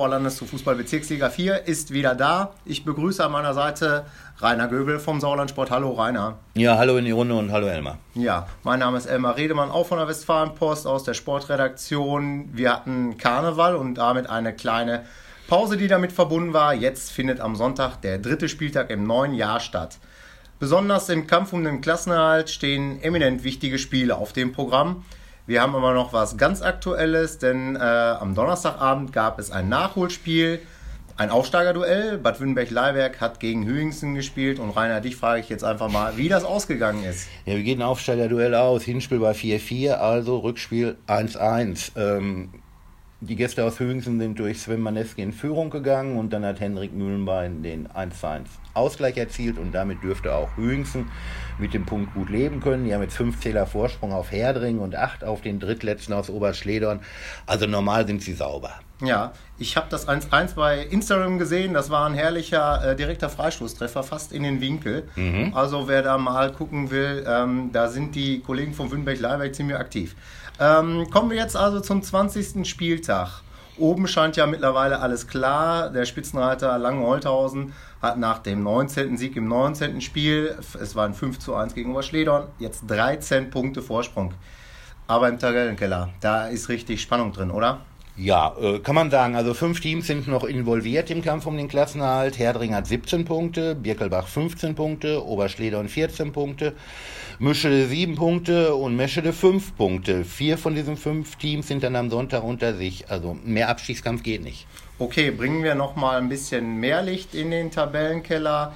Sauerlandes zu Fußball-Bezirksliga 4 ist wieder da. Ich begrüße an meiner Seite Rainer Göbel vom Sauerlandsport. Hallo Rainer. Ja, hallo in die Runde und hallo Elmar. Ja, mein Name ist Elmar Redemann, auch von der Westfalenpost aus der Sportredaktion. Wir hatten Karneval und damit eine kleine Pause, die damit verbunden war. Jetzt findet am Sonntag der dritte Spieltag im neuen Jahr statt. Besonders im Kampf um den Klassenerhalt stehen eminent wichtige Spiele auf dem Programm. Wir haben aber noch was ganz Aktuelles, denn äh, am Donnerstagabend gab es ein Nachholspiel, ein Aufsteigerduell. Bad Württemberg-Leiberg hat gegen Hüingsen gespielt und Rainer, dich frage ich jetzt einfach mal, wie das ausgegangen ist. Ja, wie geht ein Aufsteigerduell aus? Hinspiel war 4-4, also Rückspiel 1-1. Ähm, die Gäste aus Hüingsen sind durch Sven Maneski in Führung gegangen und dann hat Hendrik Mühlenbein den 1-1 Ausgleich erzielt und damit dürfte auch Hüingsen mit dem Punkt gut leben können. Die haben jetzt fünf Zähler Vorsprung auf Herdring und acht auf den drittletzten aus Oberschledorn. Also normal sind sie sauber. Ja, ich habe das 1-1 bei Instagram gesehen. Das war ein herrlicher äh, direkter Freistoßtreffer, fast in den Winkel. Mhm. Also wer da mal gucken will, ähm, da sind die Kollegen von Wünnberg-Leiberg ziemlich aktiv. Ähm, kommen wir jetzt also zum 20. Spieltag. Oben scheint ja mittlerweile alles klar. Der Spitzenreiter Langenholthausen hat nach dem 19. Sieg im 19. Spiel, es war ein 5 zu 1 gegen Oberschledorn, jetzt 13 Punkte Vorsprung. Aber im Tabellenkeller, da ist richtig Spannung drin, oder? Ja, äh, kann man sagen. Also fünf Teams sind noch involviert im Kampf um den Klassenerhalt. Herdring hat 17 Punkte, Birkelbach 15 Punkte, Oberschledorn 14 Punkte, Mischede 7 Punkte und Meschede 5 Punkte. Vier von diesen fünf Teams sind dann am Sonntag unter sich. Also mehr Abstiegskampf geht nicht. Okay, bringen wir noch mal ein bisschen mehr Licht in den Tabellenkeller.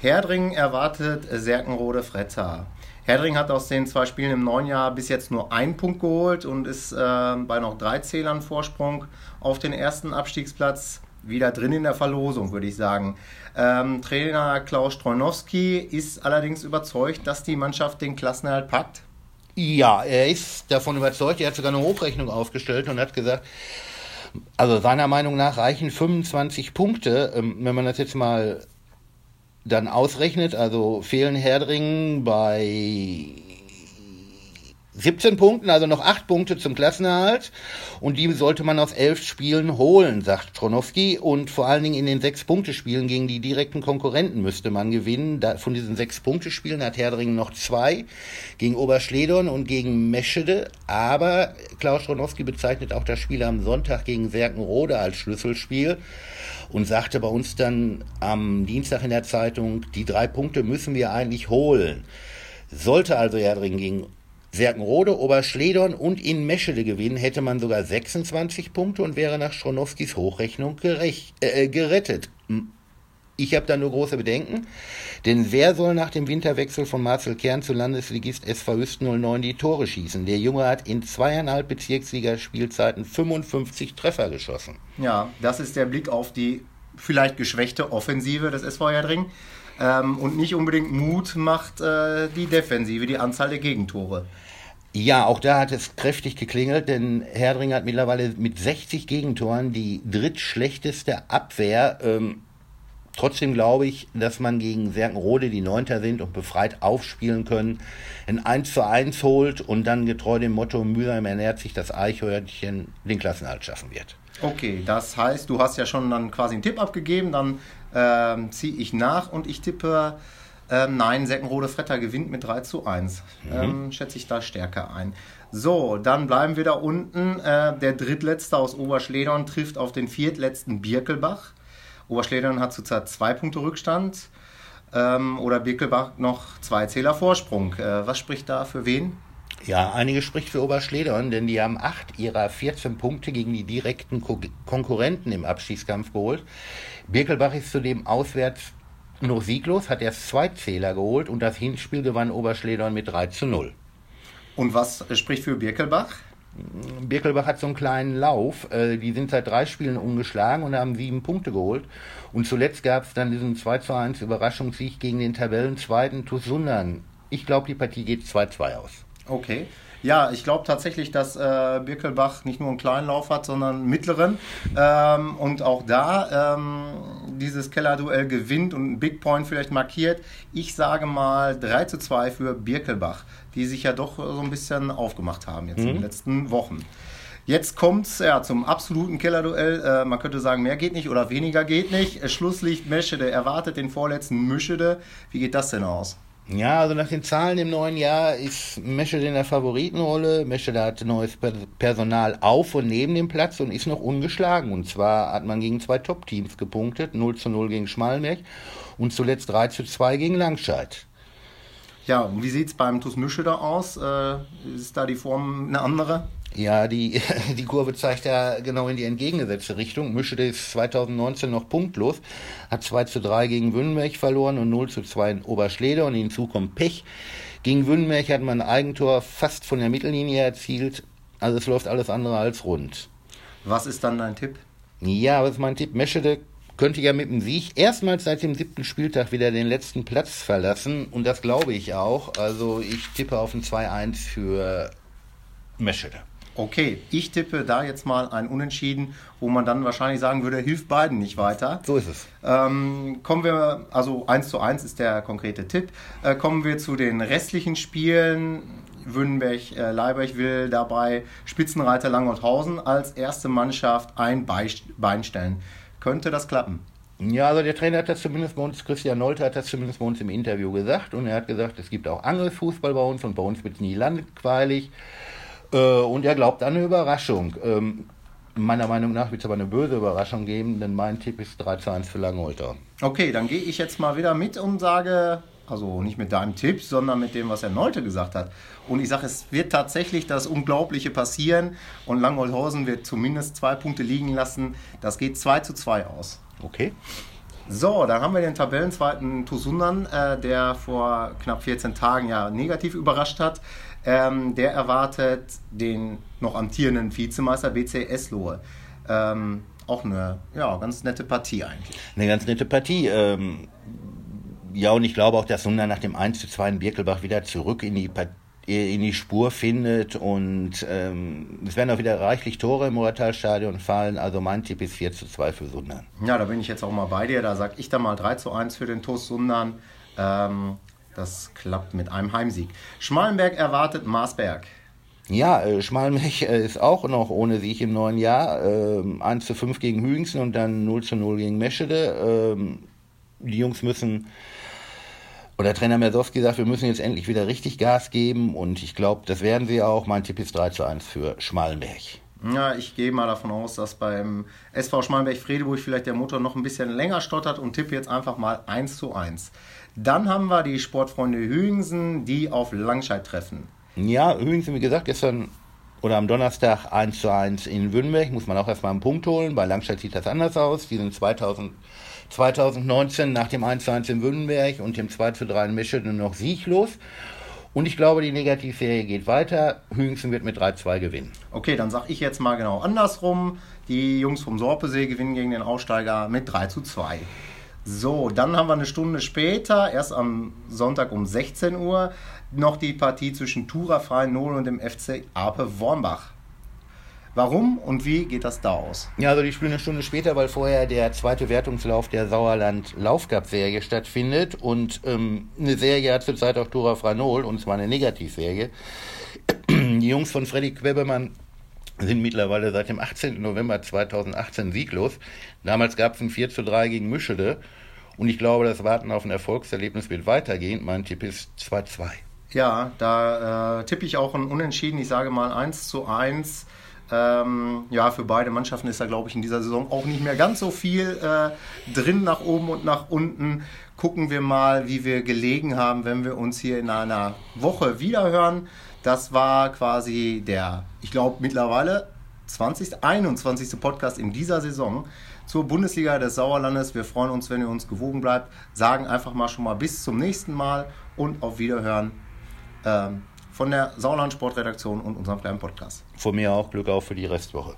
Herdring erwartet Serkenrode Fretter. Herdring hat aus den zwei Spielen im neuen Jahr bis jetzt nur einen Punkt geholt und ist äh, bei noch drei Zählern Vorsprung auf den ersten Abstiegsplatz wieder drin in der Verlosung, würde ich sagen. Ähm, Trainer Klaus Streunowski ist allerdings überzeugt, dass die Mannschaft den Klassenerhalt packt. Ja, er ist davon überzeugt. Er hat sogar eine Hochrechnung aufgestellt und hat gesagt, also seiner Meinung nach reichen 25 Punkte, ähm, wenn man das jetzt mal dann ausrechnet, also fehlen Herdringen bei 17 Punkten, also noch 8 Punkte zum Klassenerhalt. Und die sollte man aus 11 Spielen holen, sagt Tronowski. Und vor allen Dingen in den 6-Punkte-Spielen gegen die direkten Konkurrenten müsste man gewinnen. Da, von diesen 6-Punkte-Spielen hat Herdringen noch zwei gegen Oberschledorn und gegen Meschede. Aber Klaus Tronowski bezeichnet auch das Spiel am Sonntag gegen Serkenrode als Schlüsselspiel und sagte bei uns dann am Dienstag in der Zeitung, die drei Punkte müssen wir eigentlich holen. Sollte also Erdring gegen Serkenrode, Oberschledorn und in Meschede gewinnen, hätte man sogar 26 Punkte und wäre nach Stronowskis Hochrechnung gerecht, äh, gerettet. Ich habe da nur große Bedenken, denn wer soll nach dem Winterwechsel von Marcel Kern zu Landesligist SV Hüsten 09 die Tore schießen? Der Junge hat in zweieinhalb Bezirksligaspielzeiten 55 Treffer geschossen. Ja, das ist der Blick auf die vielleicht geschwächte Offensive des SV Herdring. Ähm, und nicht unbedingt Mut macht äh, die Defensive, die Anzahl der Gegentore. Ja, auch da hat es kräftig geklingelt, denn Herdring hat mittlerweile mit 60 Gegentoren die drittschlechteste Abwehr. Ähm, Trotzdem glaube ich, dass man gegen Serkenrode, die Neunter sind und befreit aufspielen können, ein 1 zu 1 holt und dann getreu dem Motto mühsam ernährt sich das Eichhörnchen den Klassenhalt schaffen wird. Okay, das heißt, du hast ja schon dann quasi einen Tipp abgegeben, dann ähm, ziehe ich nach und ich tippe, ähm, nein, Serkenrode Fretter gewinnt mit 3 zu 1. Mhm. Ähm, schätze ich da stärker ein. So, dann bleiben wir da unten. Äh, der drittletzte aus Oberschledern trifft auf den viertletzten Birkelbach. Oberschledern hat zurzeit zwei Punkte Rückstand ähm, oder Birkelbach noch zwei Zähler Vorsprung. Äh, was spricht da für wen? Ja, einige spricht für Oberschledern, denn die haben acht ihrer 14 Punkte gegen die direkten Ko Konkurrenten im Abstiegskampf geholt. Birkelbach ist zudem auswärts noch sieglos, hat erst zwei Zähler geholt und das Hinspiel gewann Oberschledern mit 3 zu 0. Und was spricht für Birkelbach? Birkelbach hat so einen kleinen Lauf. Äh, die sind seit drei Spielen umgeschlagen und haben sieben Punkte geholt. Und zuletzt gab es dann diesen 2 zu 1 Überraschungssieg gegen den Tabellenzweiten TuS Sundern. Ich glaube, die Partie geht 2-2 aus. Okay. Ja, ich glaube tatsächlich, dass äh, Birkelbach nicht nur einen kleinen Lauf hat, sondern einen mittleren. Ähm, und auch da ähm, dieses Kellerduell gewinnt und einen Big Point vielleicht markiert. Ich sage mal 3 zu 2 für Birkelbach, die sich ja doch so ein bisschen aufgemacht haben jetzt mhm. in den letzten Wochen. Jetzt kommt es ja, zum absoluten Kellerduell. Äh, man könnte sagen, mehr geht nicht oder weniger geht nicht. Äh, Schlusslicht Meschede erwartet den vorletzten Mischede. Wie geht das denn aus? Ja, also nach den Zahlen im neuen Jahr ist Meschede in der Favoritenrolle. Meschede hat neues Personal auf und neben dem Platz und ist noch ungeschlagen. Und zwar hat man gegen zwei Top-Teams gepunktet. 0 zu 0 gegen Schmallenberg und zuletzt 3 zu 2 gegen Langscheid. Ja, und wie sieht es beim TuS Mischede aus? Äh, ist da die Form eine andere? Ja, die, die Kurve zeigt ja genau in die entgegengesetzte Richtung. Mischede ist 2019 noch punktlos, hat 2 zu 3 gegen Wünnberg verloren und 0 zu 2 in Oberschlede und hinzu kommt Pech. Gegen Wünnberg hat man ein Eigentor fast von der Mittellinie erzielt. Also es läuft alles andere als rund. Was ist dann dein Tipp? Ja, was ist mein Tipp? Meschede könnte ja mit dem Sieg erstmals seit dem siebten Spieltag wieder den letzten Platz verlassen. Und das glaube ich auch. Also ich tippe auf ein 2-1 für Meschede. Okay, ich tippe da jetzt mal ein Unentschieden, wo man dann wahrscheinlich sagen würde, hilft beiden nicht weiter. So ist es. Ähm, kommen wir, also 1 zu 1 ist der konkrete Tipp. Äh, kommen wir zu den restlichen Spielen. Wünnberg, äh, Leiberg will dabei Spitzenreiter Langholthausen als erste Mannschaft ein Bein stellen. Könnte das klappen? Ja, also der Trainer hat das zumindest bei uns, Christian Nolte hat das zumindest bei uns im Interview gesagt und er hat gesagt, es gibt auch Angelfußball bei uns und bei uns wird es nie langweilig. Äh, und er glaubt an eine Überraschung. Ähm, meiner Meinung nach wird es aber eine böse Überraschung geben, denn mein Tipp ist 3 zu 1 für Langholter. Okay, dann gehe ich jetzt mal wieder mit und sage, also nicht mit deinem Tipp, sondern mit dem, was Herr Neute gesagt hat. Und ich sage, es wird tatsächlich das Unglaubliche passieren und Langholthausen wird zumindest zwei Punkte liegen lassen. Das geht 2 zu 2 aus. Okay. So, dann haben wir den Tabellenzweiten Tusundan, äh, der vor knapp 14 Tagen ja negativ überrascht hat. Ähm, der erwartet den noch amtierenden Vizemeister BC Eslohe. Ähm, auch eine ja, ganz nette Partie eigentlich. Eine ganz nette Partie. Ähm, ja, und ich glaube auch, dass Sunda nach dem 1 zu 2 in Birkelbach wieder zurück in die in die Spur findet und ähm, es werden auch wieder reichlich Tore im Muratalstadion fallen. Also mein Tipp ist 4 zu 2 für Sundern. Ja, da bin ich jetzt auch mal bei dir. Da sage ich dann mal 3 zu 1 für den TuS Sundern. Ähm, das klappt mit einem Heimsieg. Schmalenberg erwartet Marsberg. Ja, äh, Schmalenberg äh, ist auch noch ohne Sieg im neuen Jahr. Äh, 1 zu 5 gegen Hügensen und dann 0 zu 0 gegen Meschede. Ähm, die Jungs müssen, oder Trainer Mersowski sagt, wir müssen jetzt endlich wieder richtig Gas geben und ich glaube, das werden sie auch. Mein Tipp ist 3 zu 1 für Schmalenberg. Ja, ich gehe mal davon aus, dass beim SV Schmalenberg-Fredeburg vielleicht der Motor noch ein bisschen länger stottert und tippe jetzt einfach mal 1 zu 1. Dann haben wir die Sportfreunde Hüingsen, die auf Langscheid treffen. Ja, Hüingsen, wie gesagt, gestern oder am Donnerstag 1 zu 1 in Wünnberg. Muss man auch erstmal einen Punkt holen. Bei Langscheid sieht das anders aus. Die sind 2000, 2019 nach dem 1 zu 1 in Wünnberg und dem 2 zu 3 in Mischeden noch sieglos. Und ich glaube, die Negativserie geht weiter. Hüingsen wird mit 3-2 gewinnen. Okay, dann sage ich jetzt mal genau andersrum. Die Jungs vom Sorpesee gewinnen gegen den Aussteiger mit 3 zu 2. So, dann haben wir eine Stunde später, erst am Sonntag um 16 Uhr, noch die Partie zwischen Tura Freien Null und dem FC Ape Wormbach. Warum und wie geht das da aus? Ja, also die spielen eine Stunde später, weil vorher der zweite Wertungslauf der Sauerland Laufcup-Serie stattfindet und ähm, eine Serie hat zurzeit auch Tura Franol und zwar eine Negativserie. Die Jungs von Freddy Quebemann sind mittlerweile seit dem 18. November 2018 sieglos. Damals gab es ein 4 zu 3 gegen Mischede. Und ich glaube, das Warten auf ein Erfolgserlebnis wird weitergehen. Mein Tipp ist 2-2. Ja, da äh, tippe ich auch ein Unentschieden. Ich sage mal 1 zu 1. Ähm, ja, für beide Mannschaften ist da, glaube ich, in dieser Saison auch nicht mehr ganz so viel äh, drin nach oben und nach unten. Gucken wir mal, wie wir gelegen haben, wenn wir uns hier in einer Woche wiederhören. Das war quasi der, ich glaube, mittlerweile 20., 21. Podcast in dieser Saison zur Bundesliga des Sauerlandes. Wir freuen uns, wenn ihr uns gewogen bleibt. Sagen einfach mal schon mal bis zum nächsten Mal und auf Wiederhören ähm, von der Sauerland Sportredaktion und unserem kleinen Podcast. Von mir auch Glück auf für die Restwoche.